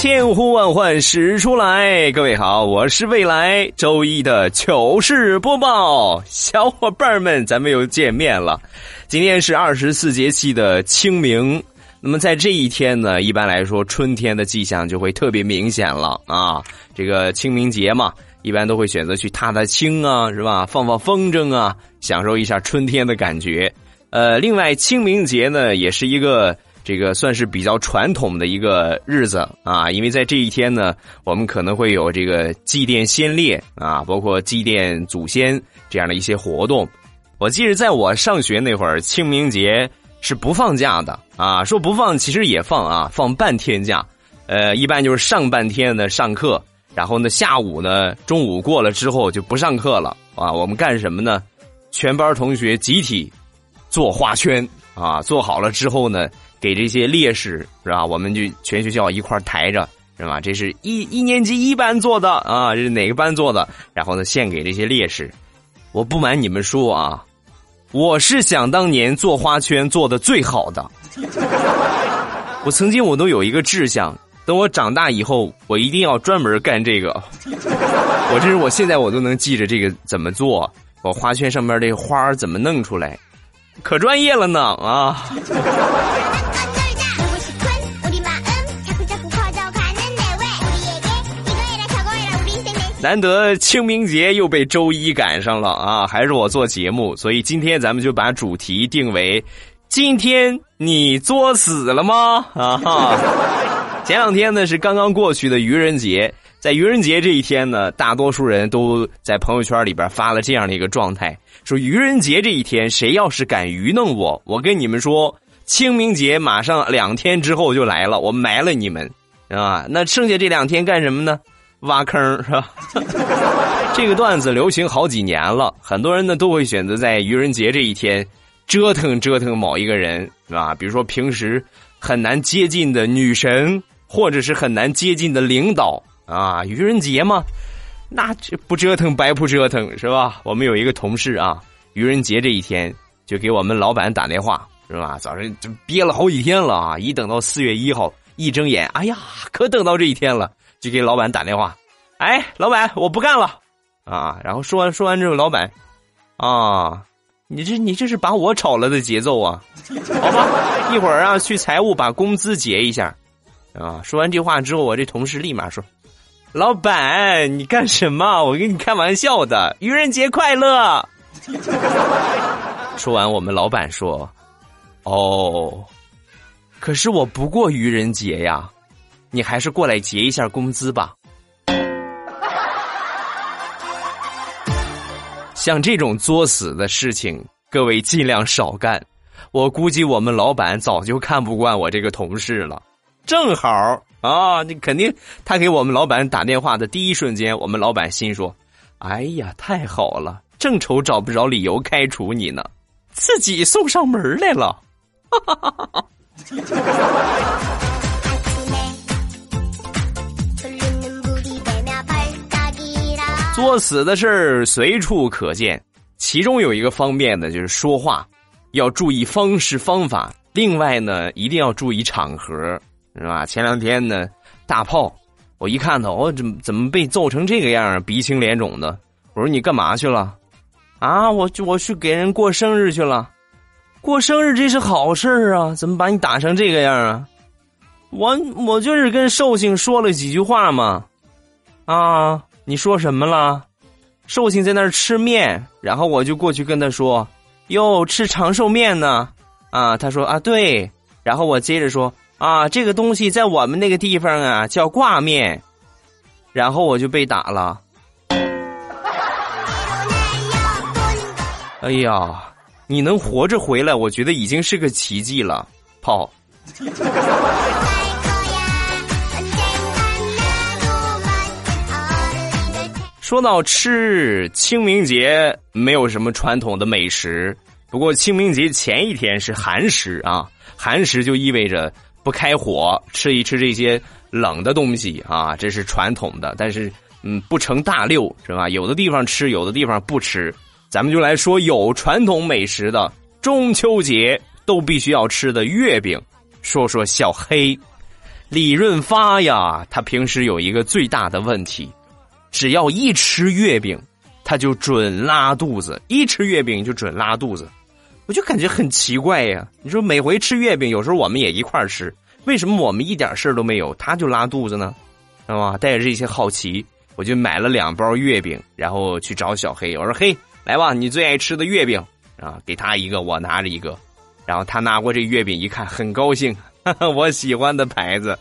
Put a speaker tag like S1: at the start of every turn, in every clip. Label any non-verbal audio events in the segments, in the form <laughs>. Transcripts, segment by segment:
S1: 千呼万唤始出来，各位好，我是未来周一的糗事播报，小伙伴们，咱们又见面了。今天是二十四节气的清明，那么在这一天呢，一般来说春天的迹象就会特别明显了啊。这个清明节嘛，一般都会选择去踏踏青啊，是吧？放放风筝啊，享受一下春天的感觉。呃，另外清明节呢，也是一个。这个算是比较传统的一个日子啊，因为在这一天呢，我们可能会有这个祭奠先烈啊，包括祭奠祖先这样的一些活动。我记得在我上学那会儿，清明节是不放假的啊，说不放其实也放啊，放半天假。呃，一般就是上半天呢上课，然后呢下午呢中午过了之后就不上课了啊。我们干什么呢？全班同学集体做花圈啊，做好了之后呢。给这些烈士是吧？我们就全学校一块抬着是吧？这是一一年级一班做的啊，这是哪个班做的？然后呢，献给这些烈士。我不瞒你们说啊，我是想当年做花圈做的最好的。<laughs> 我曾经我都有一个志向，等我长大以后，我一定要专门干这个。我这是我现在我都能记着这个怎么做，我花圈上面这花怎么弄出来，可专业了呢啊！<laughs> 难得清明节又被周一赶上了啊！还是我做节目，所以今天咱们就把主题定为：今天你作死了吗？<laughs> 啊哈！前两天呢是刚刚过去的愚人节，在愚人节这一天呢，大多数人都在朋友圈里边发了这样的一个状态，说愚人节这一天，谁要是敢愚弄我，我跟你们说，清明节马上两天之后就来了，我埋了你们啊！那剩下这两天干什么呢？挖坑是吧？<laughs> 这个段子流行好几年了，很多人呢都会选择在愚人节这一天折腾折腾某一个人，是吧？比如说平时很难接近的女神，或者是很难接近的领导啊。愚人节嘛，那这不折腾白不折腾是吧？我们有一个同事啊，愚人节这一天就给我们老板打电话，是吧？早上就憋了好几天了啊，一等到四月一号，一睁眼，哎呀，可等到这一天了。就给老板打电话，哎，老板，我不干了，啊！然后说完说完之后，老板，啊，你这你这是把我炒了的节奏啊？好吧，一会儿啊去财务把工资结一下，啊！说完这话之后，我这同事立马说，老板，你干什么？我跟你开玩笑的，愚人节快乐。<laughs> 说完，我们老板说，哦，可是我不过愚人节呀。你还是过来结一下工资吧。像这种作死的事情，各位尽量少干。我估计我们老板早就看不惯我这个同事了。正好啊，你肯定他给我们老板打电话的第一瞬间，我们老板心说：“哎呀，太好了，正愁找不着理由开除你呢，自己送上门来了。”哈哈哈哈作死的事儿随处可见，其中有一个方面呢，就是说话要注意方式方法。另外呢，一定要注意场合，是吧？前两天呢，大炮，我一看到，我怎么怎么被揍成这个样鼻青脸肿的。我说你干嘛去了？啊，我我去给人过生日去了。过生日这是好事儿啊，怎么把你打成这个样啊？我我就是跟寿星说了几句话嘛，啊。你说什么了？寿星在那儿吃面，然后我就过去跟他说：“哟，吃长寿面呢？”啊，他说：“啊，对。”然后我接着说：“啊，这个东西在我们那个地方啊叫挂面。”然后我就被打了。<laughs> 哎呀，你能活着回来，我觉得已经是个奇迹了，炮。<laughs> 说到吃，清明节没有什么传统的美食，不过清明节前一天是寒食啊，寒食就意味着不开火，吃一吃这些冷的东西啊，这是传统的。但是，嗯，不成大六是吧？有的地方吃，有的地方不吃。咱们就来说有传统美食的中秋节都必须要吃的月饼，说说小黑李润发呀，他平时有一个最大的问题。只要一吃月饼，他就准拉肚子。一吃月饼就准拉肚子，我就感觉很奇怪呀。你说每回吃月饼，有时候我们也一块儿吃，为什么我们一点事儿都没有，他就拉肚子呢？知道吗？带着这些好奇，我就买了两包月饼，然后去找小黑。我说：“嘿，来吧，你最爱吃的月饼啊，给他一个，我拿着一个。”然后他拿过这月饼一看，很高兴，<laughs> 我喜欢的牌子。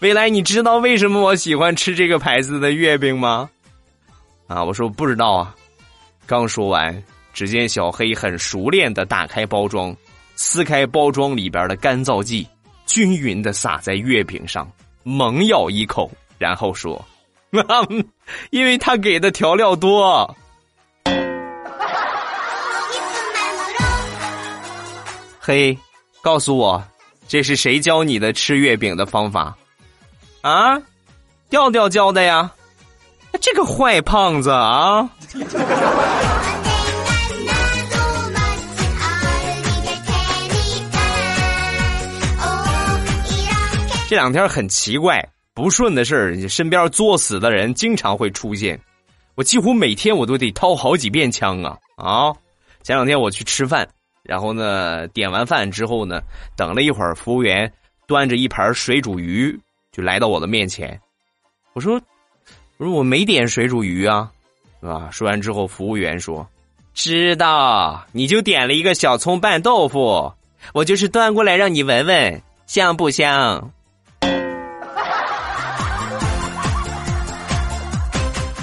S1: 未来，你知道为什么我喜欢吃这个牌子的月饼吗？啊，我说不知道啊。刚说完，只见小黑很熟练的打开包装，撕开包装里边的干燥剂，均匀的撒在月饼上，猛咬一口，然后说：“ <laughs> 因为他给的调料多。<laughs> ”嘿，告诉我，这是谁教你的吃月饼的方法？啊，调调教的呀，这个坏胖子啊！这两天很奇怪，不顺的事儿，身边作死的人经常会出现。我几乎每天我都得掏好几遍枪啊啊！前两天我去吃饭，然后呢，点完饭之后呢，等了一会儿，服务员端着一盘水煮鱼。就来到我的面前，我说：“我说我没点水煮鱼啊，是吧？”说完之后，服务员说：“知道，你就点了一个小葱拌豆腐，我就是端过来让你闻闻香不香。<laughs> ”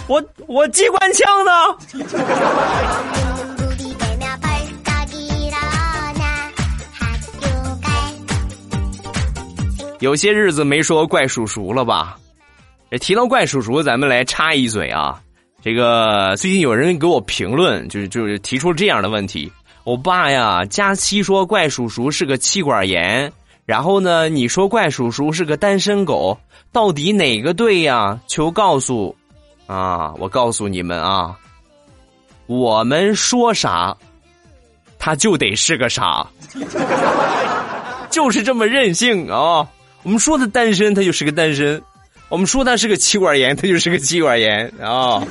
S1: 我我机关枪呢？<laughs> 有些日子没说怪叔叔了吧？提到怪叔叔，咱们来插一嘴啊。这个最近有人给我评论，就是就是提出这样的问题：我爸呀，佳期说怪叔叔是个气管炎，然后呢，你说怪叔叔是个单身狗，到底哪个对呀？求告诉啊！我告诉你们啊，我们说啥，他就得是个啥，<laughs> 就是这么任性啊！我们说他单身，他就是个单身；我们说他是个气管炎，他就是个气管炎啊！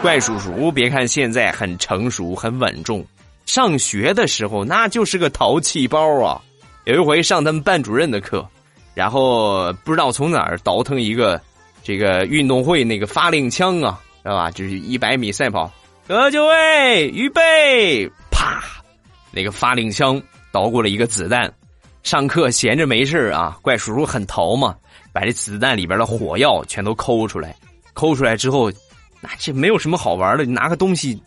S1: 怪叔叔，别看现在很成熟、很稳重，上学的时候那就是个淘气包啊！有一回上他们班主任的课，然后不知道从哪儿倒腾一个这个运动会那个发令枪啊，知道吧？就是一百米赛跑，各就位，预备，啪！那个发令枪倒过了一个子弹。上课闲着没事啊，怪叔叔很淘嘛，把这子弹里边的火药全都抠出来，抠出来之后，那这没有什么好玩的，你拿个东西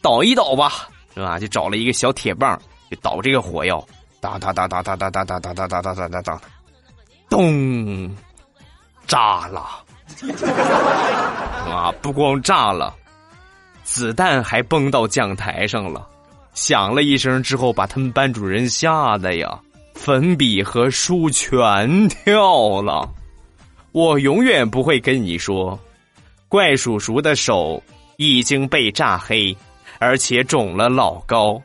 S1: 倒一倒吧，是吧？就找了一个小铁棒，就倒这个火药，哒哒哒哒哒哒哒哒哒哒哒哒哒哒哒，咚，炸了！啊，不光炸了，子弹还崩到讲台上了，响了一声之后，把他们班主任吓得呀。粉笔和书全掉了，我永远不会跟你说，怪叔叔的手已经被炸黑，而且肿了老高。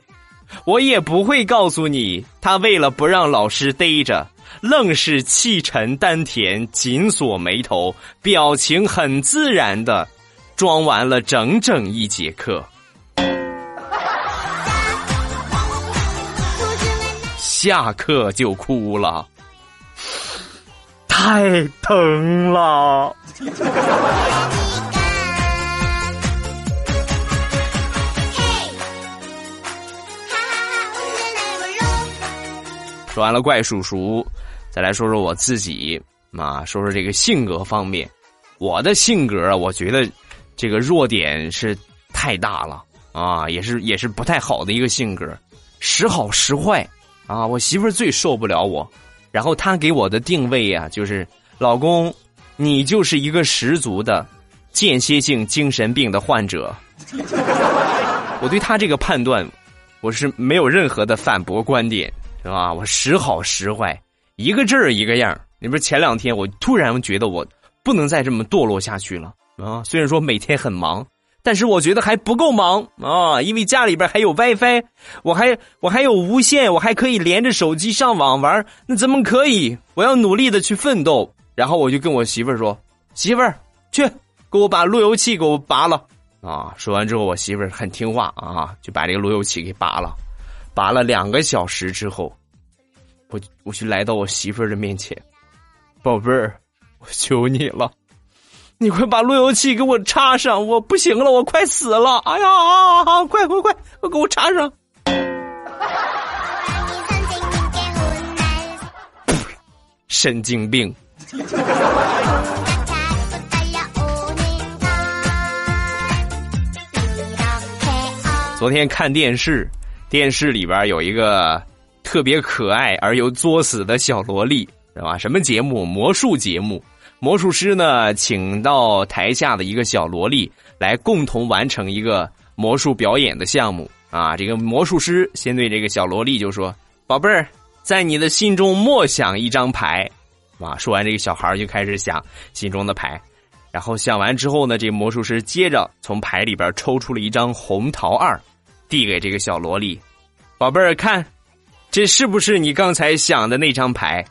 S1: 我也不会告诉你，他为了不让老师逮着，愣是气沉丹田，紧锁眉头，表情很自然的装完了整整一节课。下课就哭了，太疼了。说完了怪叔叔，再来说说我自己啊，说说这个性格方面。我的性格，我觉得这个弱点是太大了啊，也是也是不太好的一个性格，时好时坏。啊，我媳妇儿最受不了我，然后她给我的定位呀，就是老公，你就是一个十足的间歇性精神病的患者。<laughs> 我对他这个判断，我是没有任何的反驳观点，是吧？我时好时坏，一个字儿一个样你不是前两天我突然觉得我不能再这么堕落下去了啊！虽然说每天很忙，但是我觉得还不够忙啊，因为家里边还有 WiFi，我还我还有无线，我还可以连着手机上网玩，那怎么可以？我要努力的去奋斗。然后我就跟我媳妇儿说：“媳妇儿，去给我把路由器给我拔了。”啊！说完之后，我媳妇儿很听话啊，就把这个路由器给拔了。拔了两个小时之后，我我就来到我媳妇儿的面前，宝贝儿，我求你了，你快把路由器给我插上，我不行了，我快死了！哎呀，快快快，快给我插上！神经病。昨天看电视，电视里边有一个特别可爱而又作死的小萝莉，是吧？什么节目？魔术节目。魔术师呢，请到台下的一个小萝莉来共同完成一个魔术表演的项目啊。这个魔术师先对这个小萝莉就说：“宝贝儿，在你的心中默想一张牌。”啊，说完这个小孩就开始想心中的牌，然后想完之后呢，这魔术师接着从牌里边抽出了一张红桃二。递给这个小萝莉，宝贝儿看，这是不是你刚才想的那张牌？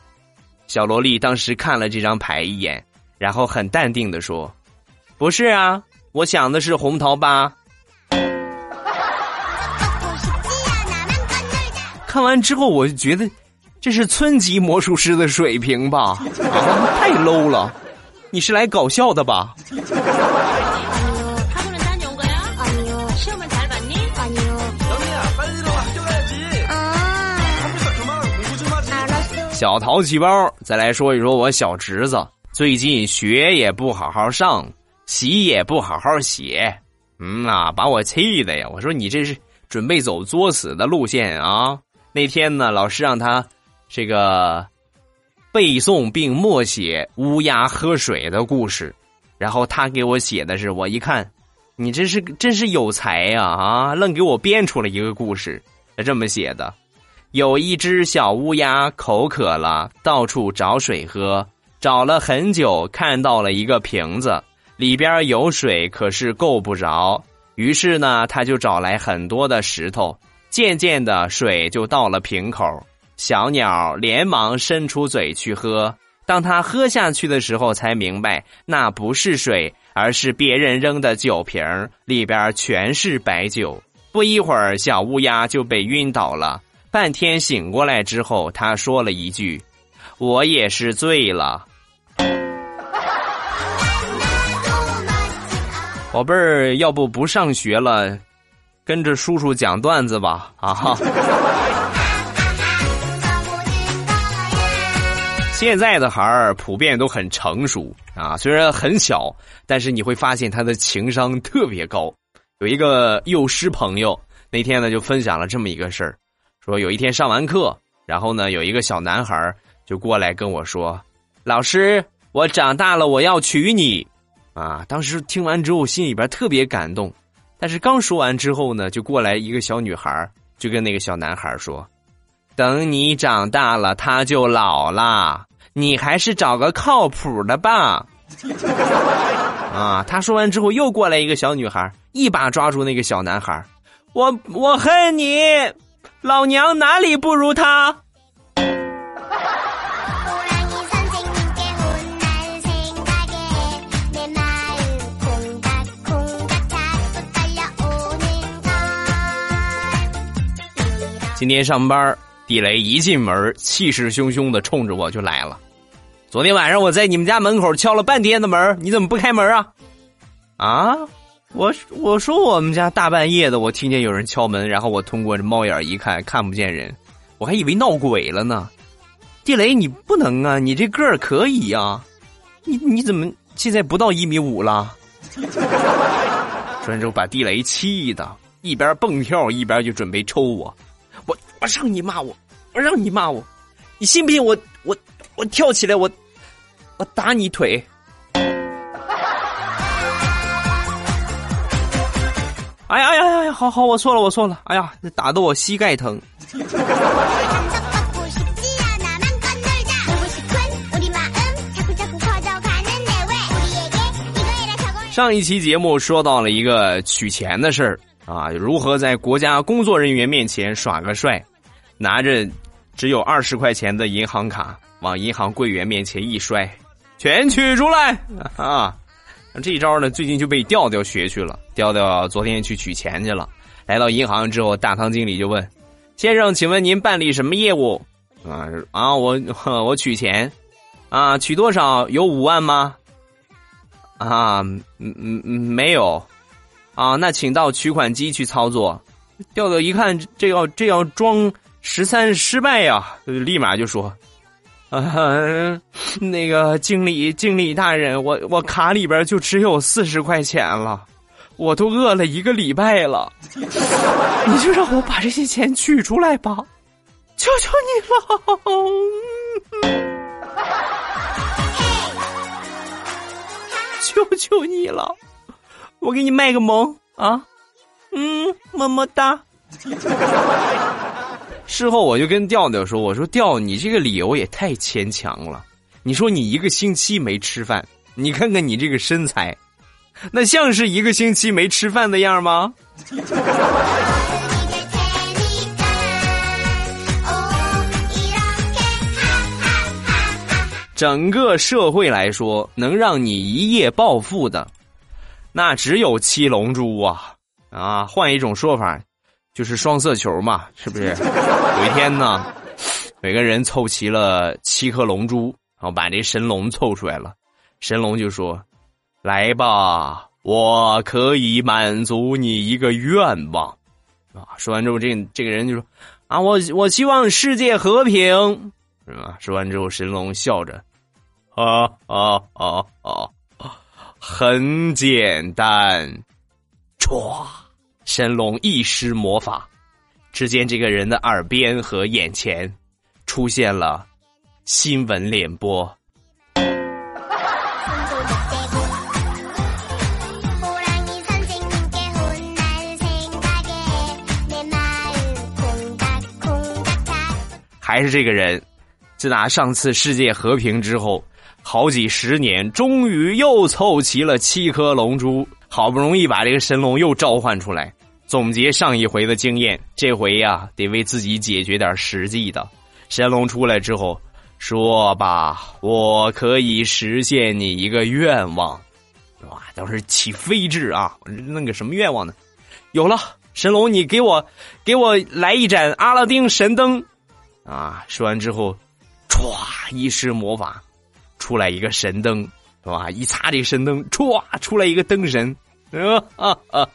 S1: 小萝莉当时看了这张牌一眼，然后很淡定的说：“不是啊，我想的是红桃八。”看完之后，我就觉得这是村级魔术师的水平吧？啊，太 low 了！你是来搞笑的吧？小淘气包，再来说一说我小侄子，最近学也不好好上，习也不好好写，嗯呐，把我气的呀！我说你这是准备走作死的路线啊？那天呢，老师让他这个背诵并默写乌鸦喝水的故事，然后他给我写的是，我一看，你这是真是有才呀啊！愣给我编出了一个故事，这么写的。有一只小乌鸦口渴了，到处找水喝，找了很久，看到了一个瓶子，里边有水，可是够不着。于是呢，他就找来很多的石头，渐渐的水就到了瓶口。小鸟连忙伸出嘴去喝，当他喝下去的时候，才明白那不是水，而是别人扔的酒瓶，里边全是白酒。不一会儿，小乌鸦就被晕倒了。半天醒过来之后，他说了一句：“我也是醉了。<laughs> ”宝贝儿，要不不上学了，跟着叔叔讲段子吧！啊！<laughs> 现在的孩儿普遍都很成熟啊，虽然很小，但是你会发现他的情商特别高。有一个幼师朋友那天呢，就分享了这么一个事儿。说有一天上完课，然后呢，有一个小男孩就过来跟我说：“老师，我长大了，我要娶你。”啊，当时听完之后心里边特别感动，但是刚说完之后呢，就过来一个小女孩就跟那个小男孩说：“等你长大了，他就老了，你还是找个靠谱的吧。”啊，他说完之后又过来一个小女孩，一把抓住那个小男孩：“我我恨你。”老娘哪里不如他？今天上班，地雷一进门，气势汹汹的冲着我就来了。昨天晚上我在你们家门口敲了半天的门，你怎么不开门啊？啊？我我说我们家大半夜的，我听见有人敲门，然后我通过这猫眼一看，看不见人，我还以为闹鬼了呢。地雷，你不能啊，你这个儿可以呀，你你怎么现在不到一米五了？说完之后把地雷气的，一边蹦跳一边就准备抽我，我我让你骂我，我让你骂我，你信不信我我我跳起来我我打你腿。哎呀哎呀哎呀，好好，我错了我错了，哎呀，打得我膝盖疼。<laughs> 上一期节目说到了一个取钱的事儿啊，如何在国家工作人员面前耍个帅，拿着只有二十块钱的银行卡往银行柜员面前一摔，全取出来啊！这一招呢，最近就被调调学去了。调调昨天去取钱去了，来到银行之后，大堂经理就问：“先生，请问您办理什么业务？”啊啊，我我取钱，啊，取多少？有五万吗？啊，嗯嗯嗯，没有，啊，那请到取款机去操作。调调一看，这要这要装十三失败呀，立马就说：“啊，<laughs> 那个经理经理大人，我我卡里边就只有四十块钱了，我都饿了一个礼拜了，<laughs> 你就让我把这些钱取出来吧，求求你了。”求求你了，我给你卖个萌啊！嗯，么么哒。事后我就跟调调说：“我说调，你这个理由也太牵强了。你说你一个星期没吃饭，你看看你这个身材，那像是一个星期没吃饭的样吗？” <laughs> 整个社会来说，能让你一夜暴富的，那只有七龙珠啊！啊，换一种说法，就是双色球嘛，是不是？有一天呢，每个人凑齐了七颗龙珠，然后把这神龙凑出来了，神龙就说：“来吧，我可以满足你一个愿望。”啊，说完之后，这这个人就说：“啊，我我希望世界和平。”是吧？说完之后，神龙笑着。啊啊啊啊！很简单，唰！神龙一施魔法，只见这个人的耳边和眼前出现了新闻联播。还是这个人，自打上次世界和平之后。好几十年，终于又凑齐了七颗龙珠，好不容易把这个神龙又召唤出来。总结上一回的经验，这回呀得为自己解决点实际的。神龙出来之后，说吧，我可以实现你一个愿望。哇，当时起飞智啊，弄个什么愿望呢？有了，神龙，你给我给我来一盏阿拉丁神灯。啊，说完之后，歘，一施魔法。出来一个神灯，是吧？一擦这神灯，唰，出来一个灯神。啊啊啊！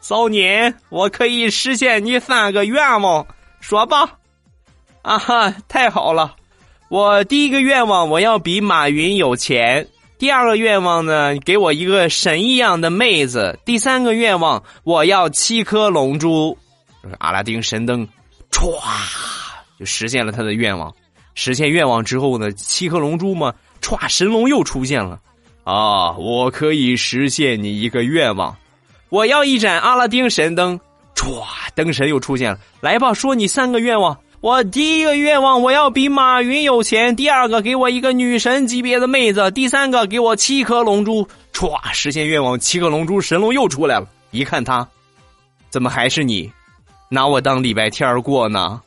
S1: 少年，我可以实现你三个愿望，说吧。啊哈，太好了！我第一个愿望，我要比马云有钱；第二个愿望呢，给我一个神一样的妹子；第三个愿望，我要七颗龙珠。阿拉丁神灯，歘，就实现了他的愿望。实现愿望之后呢，七颗龙珠嘛。歘！神龙又出现了，啊！我可以实现你一个愿望，我要一盏阿拉丁神灯。歘！灯神又出现了，来吧，说你三个愿望。我第一个愿望，我要比马云有钱；第二个，给我一个女神级别的妹子；第三个，给我七颗龙珠。歘！实现愿望，七颗龙珠，神龙又出来了。一看他，怎么还是你？拿我当礼拜天过呢？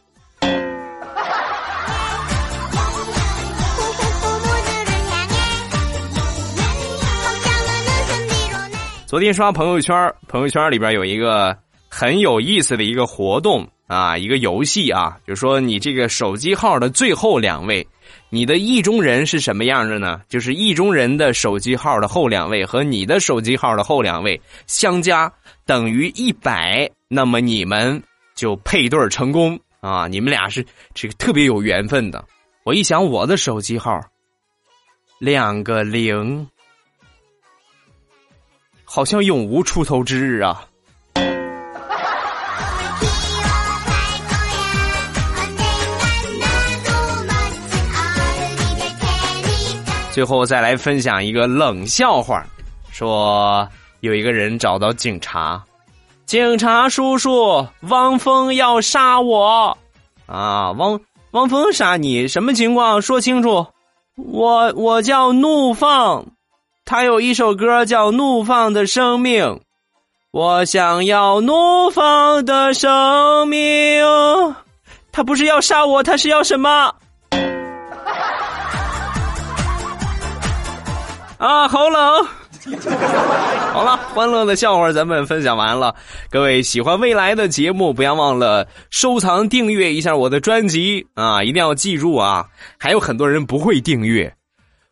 S1: 昨天刷朋友圈，朋友圈里边有一个很有意思的一个活动啊，一个游戏啊，就说你这个手机号的最后两位，你的意中人是什么样的呢？就是意中人的手机号的后两位和你的手机号的后两位相加等于一百，那么你们就配对成功啊！你们俩是这个特别有缘分的。我一想我的手机号，两个零。好像永无出头之日啊！最后再来分享一个冷笑话，说有一个人找到警察，警察叔叔，汪峰要杀我！啊，汪汪峰杀你？什么情况？说清楚。我我叫怒放，他有一首歌叫《怒放的生命》，我想要怒放的生命。他不是要杀我，他是要什么？啊，好冷。好了，欢乐的笑话咱们分享完了。各位喜欢未来的节目，不要忘了收藏、订阅一下我的专辑啊！一定要记住啊！还有很多人不会订阅，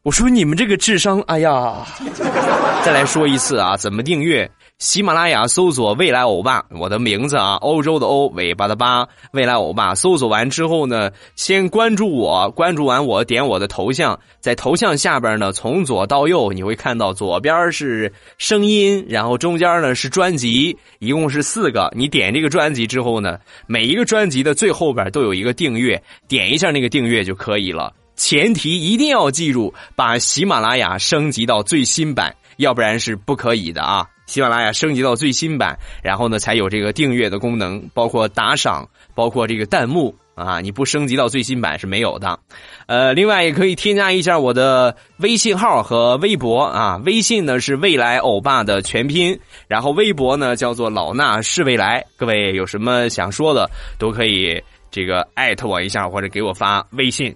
S1: 我说你们这个智商，哎呀！<laughs> 再来说一次啊，怎么订阅？喜马拉雅搜索“未来欧巴”，我的名字啊，欧洲的欧，尾巴的巴，未来欧巴。搜索完之后呢，先关注我，关注完我点我的头像，在头像下边呢，从左到右你会看到，左边是声音，然后中间呢是专辑，一共是四个。你点这个专辑之后呢，每一个专辑的最后边都有一个订阅，点一下那个订阅就可以了。前提一定要记住，把喜马拉雅升级到最新版，要不然是不可以的啊。喜马拉雅升级到最新版，然后呢才有这个订阅的功能，包括打赏，包括这个弹幕啊。你不升级到最新版是没有的。呃，另外也可以添加一下我的微信号和微博啊。微信呢是未来欧巴的全拼，然后微博呢叫做老衲是未来。各位有什么想说的，都可以这个艾特我一下，或者给我发微信。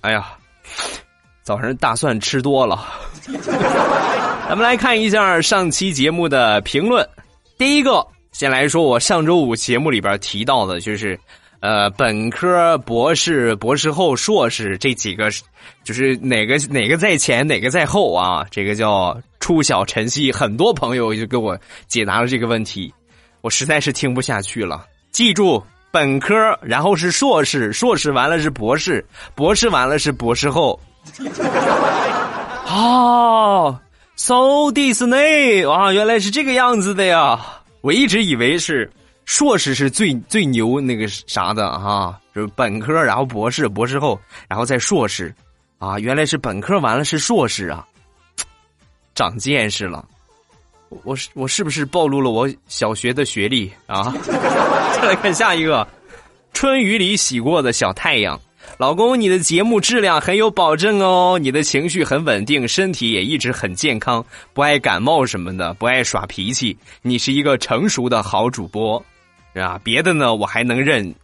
S1: 哎呀，早上大蒜吃多了。<laughs> 咱们来看一下上期节目的评论。第一个，先来说我上周五节目里边提到的，就是，呃，本科、博士、博士后、硕士这几个，就是哪个哪个在前，哪个在后啊？这个叫初小晨曦。很多朋友就给我解答了这个问题，我实在是听不下去了。记住，本科，然后是硕士，硕士完了是博士，博士完了是博士后。<laughs> 哦。So Disney 啊，原来是这个样子的呀！我一直以为是硕士是最最牛那个啥的哈，就是本科，然后博士，博士后，然后再硕士，啊，原来是本科完了是硕士啊，长见识了！我是我是不是暴露了我小学的学历啊？<laughs> 再来看下一个，春雨里洗过的小太阳。老公，你的节目质量很有保证哦，你的情绪很稳定，身体也一直很健康，不爱感冒什么的，不爱耍脾气，你是一个成熟的好主播，啊？别的呢我还能认，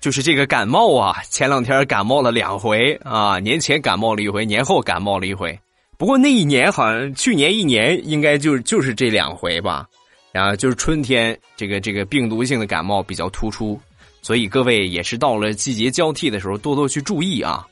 S1: 就是这个感冒啊，前两天感冒了两回啊，年前感冒了一回，年后感冒了一回，不过那一年好像去年一年应该就就是这两回吧，然后就是春天这个这个病毒性的感冒比较突出。所以各位也是到了季节交替的时候，多多去注意啊，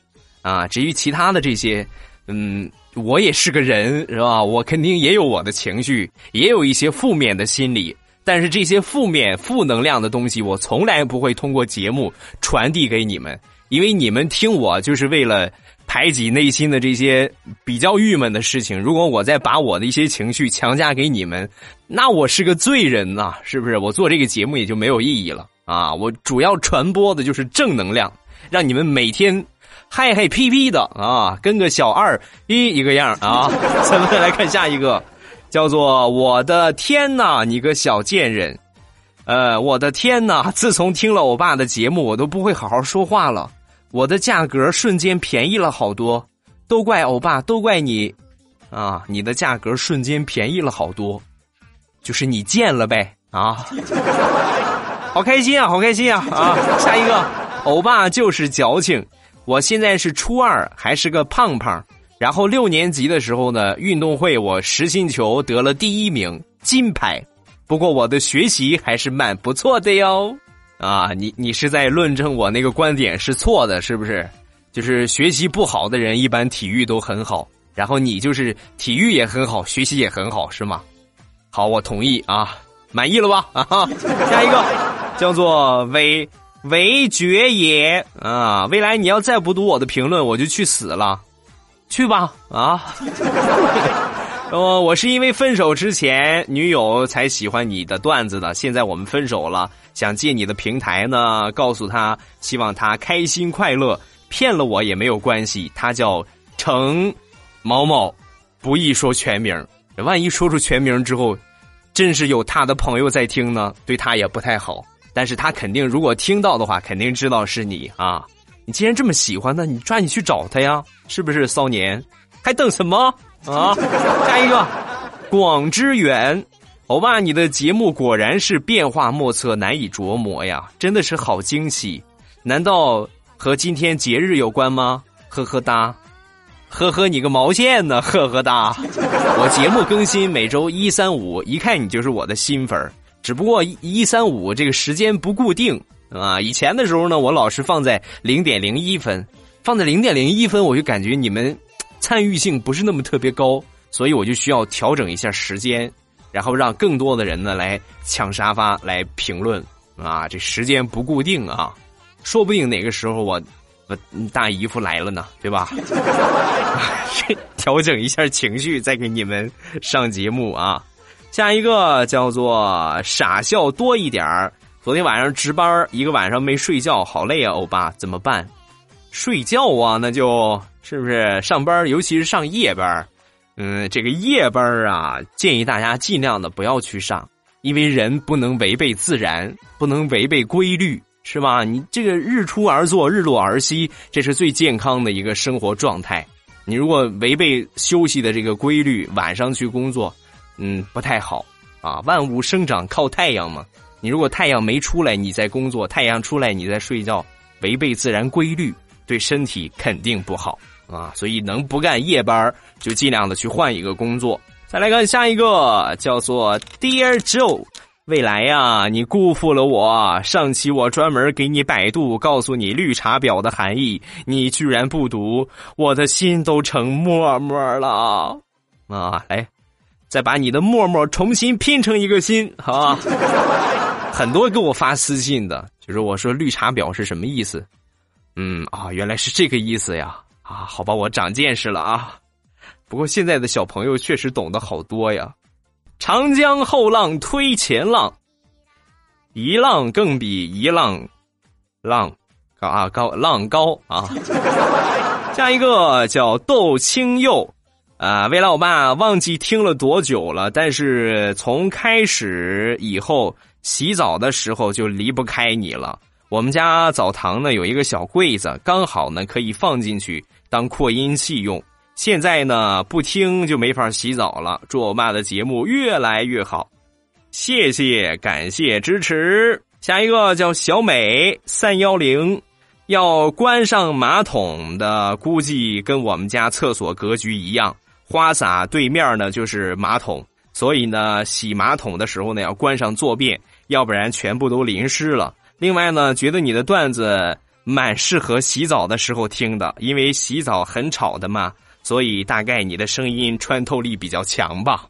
S1: 啊！至于其他的这些，嗯，我也是个人，是吧？我肯定也有我的情绪，也有一些负面的心理。但是这些负面、负能量的东西，我从来不会通过节目传递给你们，因为你们听我就是为了排挤内心的这些比较郁闷的事情。如果我再把我的一些情绪强加给你们，那我是个罪人呐，是不是？我做这个节目也就没有意义了。啊，我主要传播的就是正能量，让你们每天嗨嗨皮皮的啊，跟个小二 <laughs> 一一个样啊。咱们再来看下一个，叫做我的天呐，你个小贱人！呃，我的天呐，自从听了我爸的节目，我都不会好好说话了。我的价格瞬间便宜了好多，都怪欧巴，都怪你啊！你的价格瞬间便宜了好多，就是你贱了呗啊！<laughs> 好开心啊，好开心啊！啊，下一个，欧巴就是矫情。我现在是初二，还是个胖胖。然后六年级的时候呢，运动会我实心球得了第一名，金牌。不过我的学习还是蛮不错的哟。啊，你你是在论证我那个观点是错的，是不是？就是学习不好的人一般体育都很好，然后你就是体育也很好，学习也很好，是吗？好，我同意啊，满意了吧？啊哈，下一个。叫做韦韦爵爷啊！未来你要再不读我的评论，我就去死了，去吧啊！哦，<laughs> 我是因为分手之前女友才喜欢你的段子的，现在我们分手了，想借你的平台呢，告诉他，希望他开心快乐，骗了我也没有关系。他叫程某某，不宜说全名，万一说出全名之后。真是有他的朋友在听呢，对他也不太好。但是他肯定如果听到的话，肯定知道是你啊！你既然这么喜欢他，你抓紧去找他呀，是不是？骚年，还等什么啊？下一个，广之远，欧巴，你的节目果然是变化莫测，难以琢磨呀，真的是好惊喜。难道和今天节日有关吗？呵呵哒，呵呵你个毛线呢？呵呵哒，我节目更新每周一三五，一看你就是我的新粉儿。只不过一三五这个时间不固定啊，以前的时候呢，我老是放在零点零一分，放在零点零一分，我就感觉你们参与性不是那么特别高，所以我就需要调整一下时间，然后让更多的人呢来抢沙发来评论啊，这时间不固定啊，说不定哪个时候我我大姨夫来了呢，对吧？<laughs> 调整一下情绪再给你们上节目啊。下一个叫做傻笑多一点儿。昨天晚上值班，一个晚上没睡觉，好累啊，欧巴，怎么办？睡觉啊，那就是不是上班，尤其是上夜班。嗯，这个夜班啊，建议大家尽量的不要去上，因为人不能违背自然，不能违背规律，是吧？你这个日出而作，日落而息，这是最健康的一个生活状态。你如果违背休息的这个规律，晚上去工作。嗯，不太好啊！万物生长靠太阳嘛。你如果太阳没出来，你在工作；太阳出来，你在睡觉，违背自然规律，对身体肯定不好啊！所以能不干夜班，就尽量的去换一个工作。再来看下一个，叫做 Dear Joe，未来呀，你辜负了我。上期我专门给你百度，告诉你绿茶婊的含义，你居然不读，我的心都成沫沫了啊！来。再把你的沫沫重新拼成一个心，好吧？很多给我发私信的，就是我说绿茶婊是什么意思？嗯啊，原来是这个意思呀！啊，好吧，我长见识了啊。不过现在的小朋友确实懂得好多呀。长江后浪推前浪，一浪更比一浪浪高啊高浪高啊。<laughs> 下一个叫窦清佑。啊，未来我爸忘记听了多久了，但是从开始以后洗澡的时候就离不开你了。我们家澡堂呢有一个小柜子，刚好呢可以放进去当扩音器用。现在呢不听就没法洗澡了。祝我爸的节目越来越好，谢谢，感谢支持。下一个叫小美三幺零。要关上马桶的，估计跟我们家厕所格局一样。花洒对面呢就是马桶，所以呢洗马桶的时候呢要关上坐便，要不然全部都淋湿了。另外呢，觉得你的段子蛮适合洗澡的时候听的，因为洗澡很吵的嘛，所以大概你的声音穿透力比较强吧。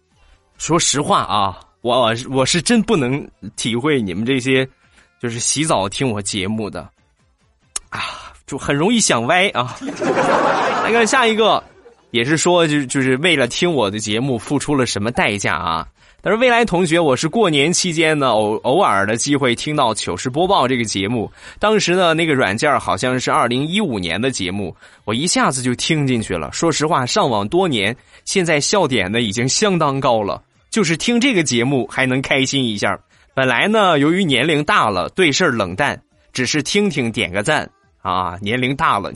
S1: 说实话啊，我我是真不能体会你们这些就是洗澡听我节目的啊，就很容易想歪啊。来 <laughs> 看下一个。也是说，就就是为了听我的节目付出了什么代价啊？但是未来同学，我是过年期间呢，偶偶尔的机会听到糗事播报这个节目。当时呢，那个软件好像是二零一五年的节目，我一下子就听进去了。说实话，上网多年，现在笑点呢已经相当高了。就是听这个节目还能开心一下。本来呢，由于年龄大了，对事冷淡，只是听听点个赞啊。年龄大了。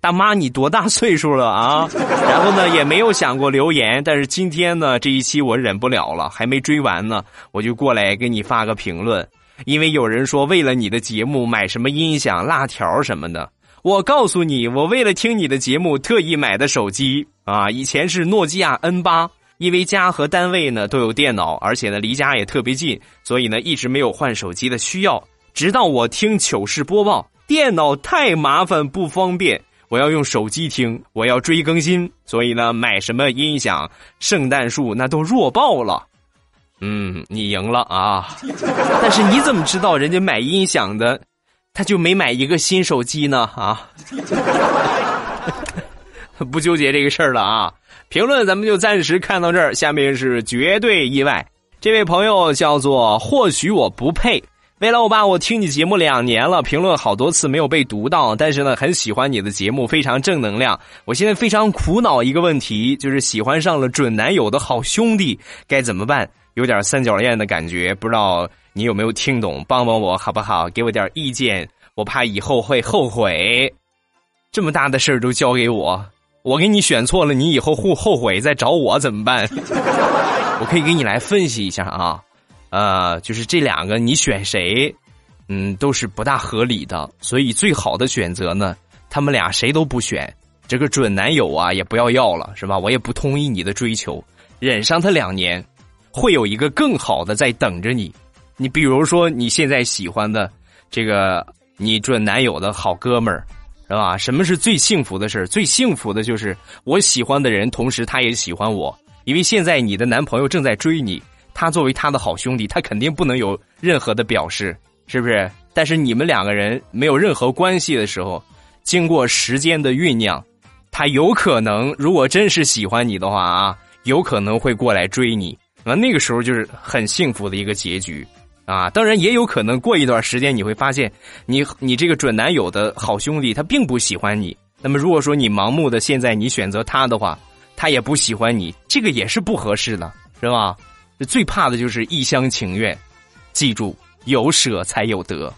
S1: 大妈，你多大岁数了啊？<laughs> 然后呢，也没有想过留言，但是今天呢，这一期我忍不了了，还没追完呢，我就过来给你发个评论。因为有人说为了你的节目买什么音响、辣条什么的，我告诉你，我为了听你的节目特意买的手机啊，以前是诺基亚 N 八，因为家和单位呢都有电脑，而且呢离家也特别近，所以呢一直没有换手机的需要。直到我听糗事播报，电脑太麻烦不方便。我要用手机听，我要追更新，所以呢，买什么音响、圣诞树那都弱爆了。嗯，你赢了啊！<laughs> 但是你怎么知道人家买音响的，他就没买一个新手机呢？啊，<laughs> 不纠结这个事儿了啊！评论咱们就暂时看到这儿，下面是绝对意外。这位朋友叫做或许我不配。未来欧巴，我听你节目两年了，评论好多次没有被读到，但是呢，很喜欢你的节目，非常正能量。我现在非常苦恼一个问题，就是喜欢上了准男友的好兄弟，该怎么办？有点三角恋的感觉，不知道你有没有听懂？帮帮我好不好？给我点意见，我怕以后会后悔。这么大的事儿都交给我，我给你选错了，你以后后后悔再找我怎么办？我可以给你来分析一下啊，呃，就是这两个你选谁，嗯，都是不大合理的，所以最好的选择呢，他们俩谁都不选，这个准男友啊也不要要了，是吧？我也不同意你的追求，忍上他两年，会有一个更好的在等着你。你比如说你现在喜欢的这个你准男友的好哥们儿。是吧？什么是最幸福的事最幸福的就是我喜欢的人，同时他也喜欢我。因为现在你的男朋友正在追你，他作为他的好兄弟，他肯定不能有任何的表示，是不是？但是你们两个人没有任何关系的时候，经过时间的酝酿，他有可能如果真是喜欢你的话啊，有可能会过来追你。那那个时候就是很幸福的一个结局。啊，当然也有可能过一段时间你会发现，你你这个准男友的好兄弟他并不喜欢你。那么如果说你盲目的现在你选择他的话，他也不喜欢你，这个也是不合适的，是吧？最怕的就是一厢情愿。记住，有舍才有得。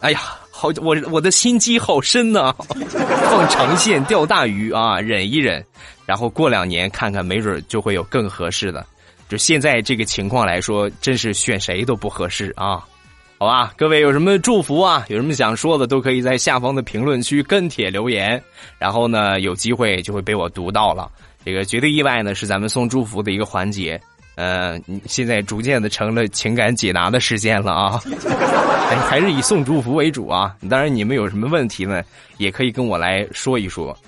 S1: 哎呀，好，我我的心机好深呐！<laughs> 放长线钓大鱼啊，忍一忍，然后过两年看看，没准就会有更合适的。就现在这个情况来说，真是选谁都不合适啊！好吧，各位有什么祝福啊？有什么想说的，都可以在下方的评论区跟帖留言，然后呢，有机会就会被我读到了。这个绝对意外呢，是咱们送祝福的一个环节。呃，现在逐渐的成了情感解答的时间了啊！还 <laughs> 还是以送祝福为主啊！当然，你们有什么问题呢，也可以跟我来说一说。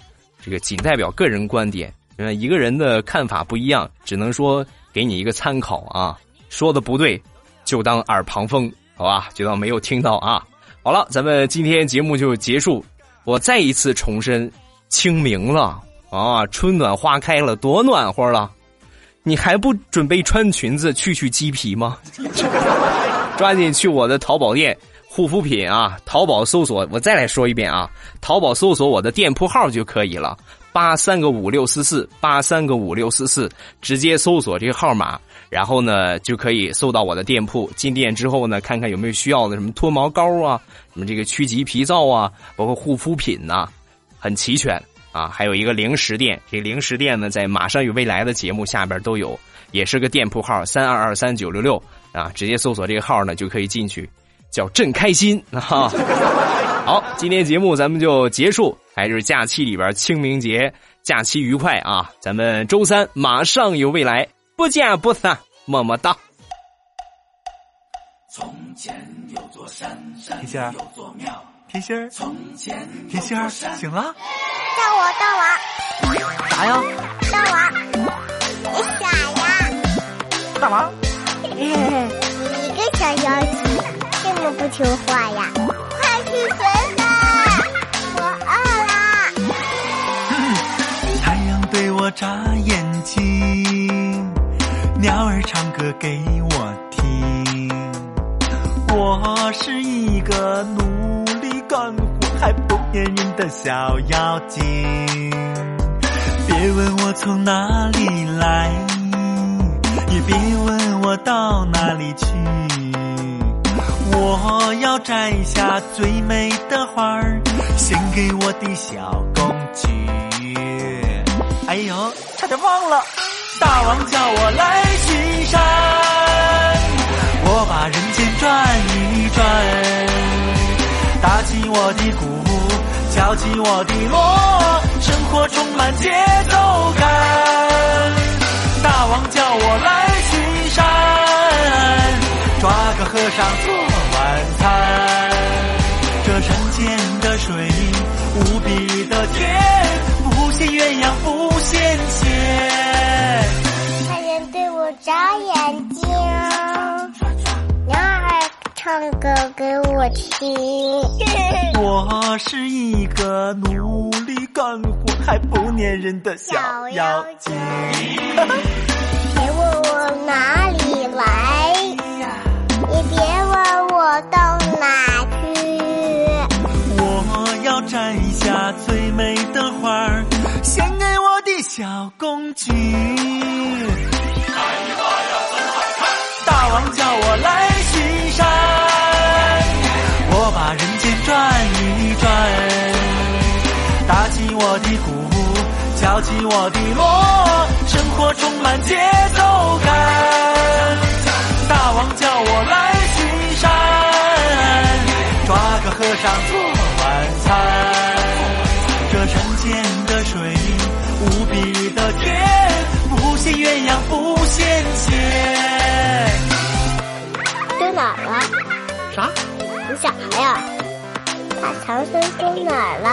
S1: 这个仅代表个人观点，呃，一个人的看法不一样，只能说。给你一个参考啊，说的不对，就当耳旁风，好吧，就当没有听到啊。好了，咱们今天节目就结束。我再一次重申，清明了啊，春暖花开了，多暖和了。你还不准备穿裙子去去鸡皮吗？<laughs> 抓紧去我的淘宝店护肤品啊，淘宝搜索，我再来说一遍啊，淘宝搜索我的店铺号就可以了。八三个五六四四八三个五六四四，直接搜索这个号码，然后呢就可以搜到我的店铺。进店之后呢，看看有没有需要的什么脱毛膏啊，什么这个趋吉皮皂啊，包括护肤品呐，很齐全啊。还有一个零食店，这零食店呢在马上与未来的节目下边都有，也是个店铺号三二二三九六六啊，直接搜索这个号呢就可以进去，叫朕开心啊。好，今天节目咱们就结束。还是假期里边，清明节假期愉快啊！咱们周三马上有未来，不见不散，么么哒。从前有座山，山有座庙，甜心儿，从前甜心儿醒了，
S2: 到我大王，
S3: 啥呀？
S2: 大王，你傻呀？
S3: 大王，
S2: 你个小妖精，这么不听话呀？快去睡吧，我饿啦。太阳对我！
S4: 眨眼睛，鸟儿唱歌给我听。我是一个还不粘人的小妖精。别问我从哪里来，也别问我到哪里去。我要摘下最美的花儿，献给我的小公举。哎呦，差点忘了，大王叫我来巡山，我把人间转一转，打起我的鼓，敲起我的锣，生活充满节奏感。大王叫我来巡山，抓个和尚做晚餐，这山间的水无比的甜。不羡鸳鸯不
S2: 羡仙，唱歌给我听。
S4: 我是一个努力干活还不粘人的小妖精。
S2: 别问我哪里来，也别问我到哪去。
S4: 我要摘下最美的花儿。献给我的小公举。敲起我的锣，生活充满节奏感。大王叫我来巡山，抓个和尚做晚餐。这山间的水无比的甜，不羡鸳鸯不羡仙。
S2: 去哪儿了？
S4: 啥？
S2: 你小孩呀？把唐僧丢哪儿了？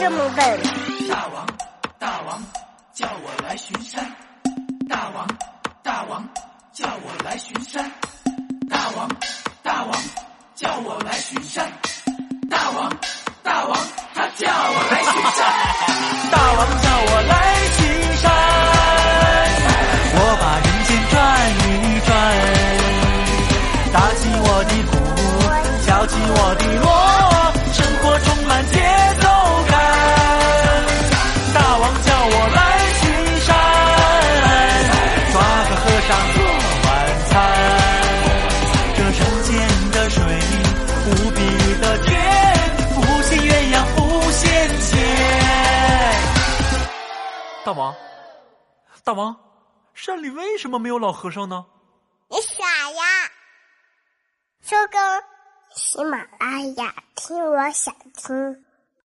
S2: 这么笨。
S4: 大王，大王，叫我来巡山。大王，大王，叫我来巡山。大王，大王，叫我来巡山。山里为什么没有老和尚呢？
S2: 你傻呀！收工，喜马拉雅，听我想听。